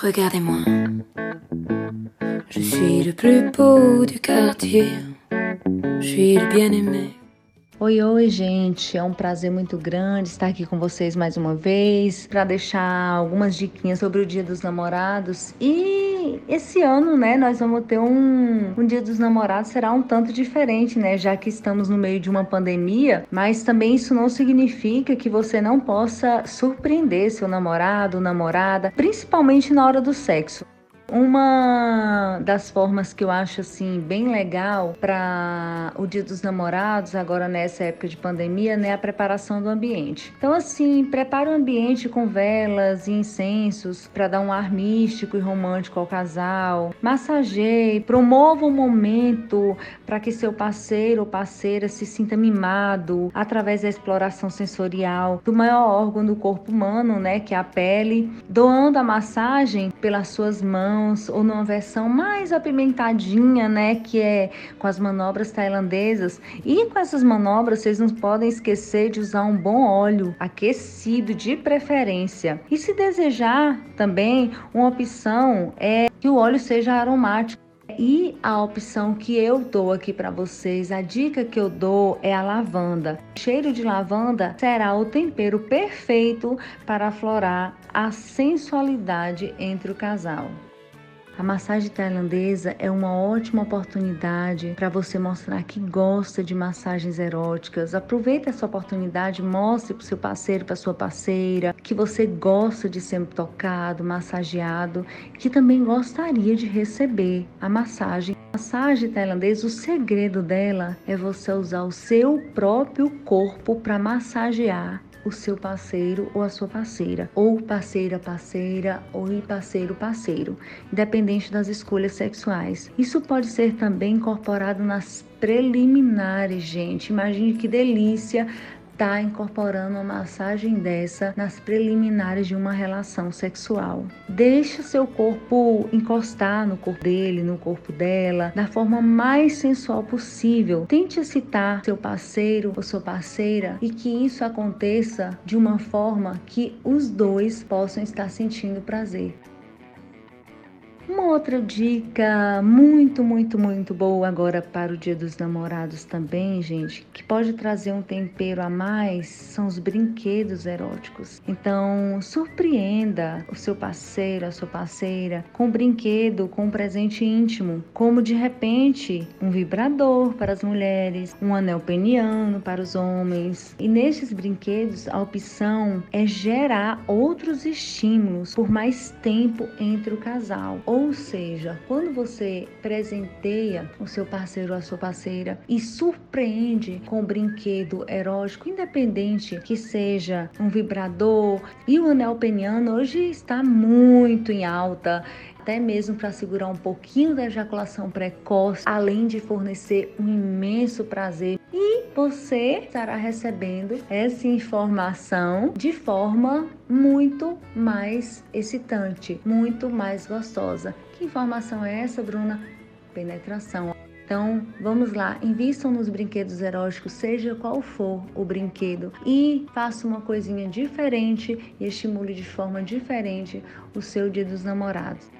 Regardez-moi. Je suis le plus beau du quartier. Je suis le bien-aimé. Oi, oi, gente. É um prazer muito grande estar aqui com vocês mais uma vez para deixar algumas diquinhas sobre o Dia dos Namorados. E esse ano, né, nós vamos ter um, um Dia dos Namorados será um tanto diferente, né, já que estamos no meio de uma pandemia, mas também isso não significa que você não possa surpreender seu namorado, namorada, principalmente na hora do sexo. Uma das formas que eu acho assim bem legal para o Dia dos Namorados, agora nessa época de pandemia, né, a preparação do ambiente. Então assim, prepare o ambiente com velas e incensos para dar um ar místico e romântico ao casal. Massageie, promova um momento para que seu parceiro ou parceira se sinta mimado através da exploração sensorial do maior órgão do corpo humano, né, que é a pele, doando a massagem pelas suas mãos ou numa versão mais apimentadinha, né, que é com as manobras tailandesas. E com essas manobras, vocês não podem esquecer de usar um bom óleo aquecido de preferência. E se desejar também, uma opção é que o óleo seja aromático. E a opção que eu dou aqui para vocês, a dica que eu dou é a lavanda. O cheiro de lavanda será o tempero perfeito para aflorar a sensualidade entre o casal. A massagem tailandesa é uma ótima oportunidade para você mostrar que gosta de massagens eróticas. Aproveite essa oportunidade, mostre para o seu parceiro, para sua parceira, que você gosta de ser tocado, massageado, que também gostaria de receber a massagem. A massagem tailandesa, o segredo dela é você usar o seu próprio corpo para massagear o seu parceiro ou a sua parceira, ou parceira parceira ou parceiro parceiro, independente das escolhas sexuais. Isso pode ser também incorporado nas preliminares, gente. Imagine que delícia está incorporando uma massagem dessa nas preliminares de uma relação sexual. Deixa seu corpo encostar no corpo dele, no corpo dela, da forma mais sensual possível. Tente excitar seu parceiro ou sua parceira e que isso aconteça de uma forma que os dois possam estar sentindo prazer. Uma outra dica muito, muito, muito boa agora para o Dia dos Namorados também, gente, que pode trazer um tempero a mais, são os brinquedos eróticos. Então, surpreenda o seu parceiro, a sua parceira com um brinquedo, com um presente íntimo, como de repente um vibrador para as mulheres, um anel peniano para os homens. E nesses brinquedos, a opção é gerar outros estímulos por mais tempo entre o casal. Ou ou seja, quando você presenteia o seu parceiro ou a sua parceira e surpreende com um brinquedo erótico, independente que seja um vibrador e o anel peniano hoje está muito em alta até mesmo para segurar um pouquinho da ejaculação precoce, além de fornecer um imenso prazer. E você estará recebendo essa informação de forma muito mais excitante, muito mais gostosa. Que informação é essa, Bruna? Penetração. Então, vamos lá, invistam nos brinquedos eróticos, seja qual for o brinquedo, e faça uma coisinha diferente e estimule de forma diferente o seu Dia dos Namorados.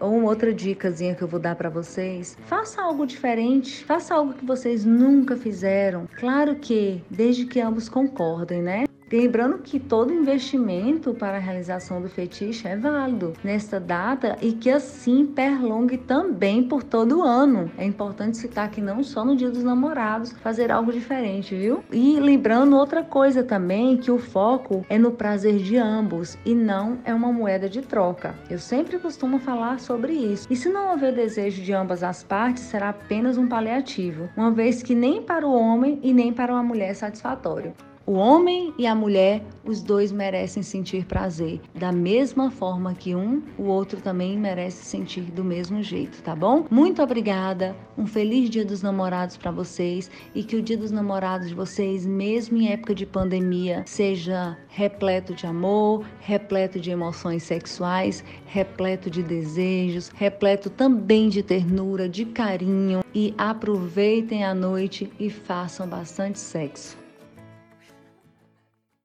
Ou uma outra dicasinha que eu vou dar para vocês, faça algo diferente, faça algo que vocês nunca fizeram. Claro que desde que ambos concordem, né? Lembrando que todo investimento para a realização do fetiche é válido nesta data e que assim perlongue também por todo o ano. É importante citar que não só no Dia dos Namorados fazer algo diferente, viu? E lembrando outra coisa também, que o foco é no prazer de ambos e não é uma moeda de troca. Eu sempre costumo falar sobre isso. E se não houver desejo de ambas as partes, será apenas um paliativo, uma vez que nem para o homem e nem para uma mulher é satisfatório. O homem e a mulher, os dois merecem sentir prazer. Da mesma forma que um, o outro também merece sentir do mesmo jeito, tá bom? Muito obrigada. Um feliz Dia dos Namorados para vocês e que o Dia dos Namorados de vocês, mesmo em época de pandemia, seja repleto de amor, repleto de emoções sexuais, repleto de desejos, repleto também de ternura, de carinho e aproveitem a noite e façam bastante sexo.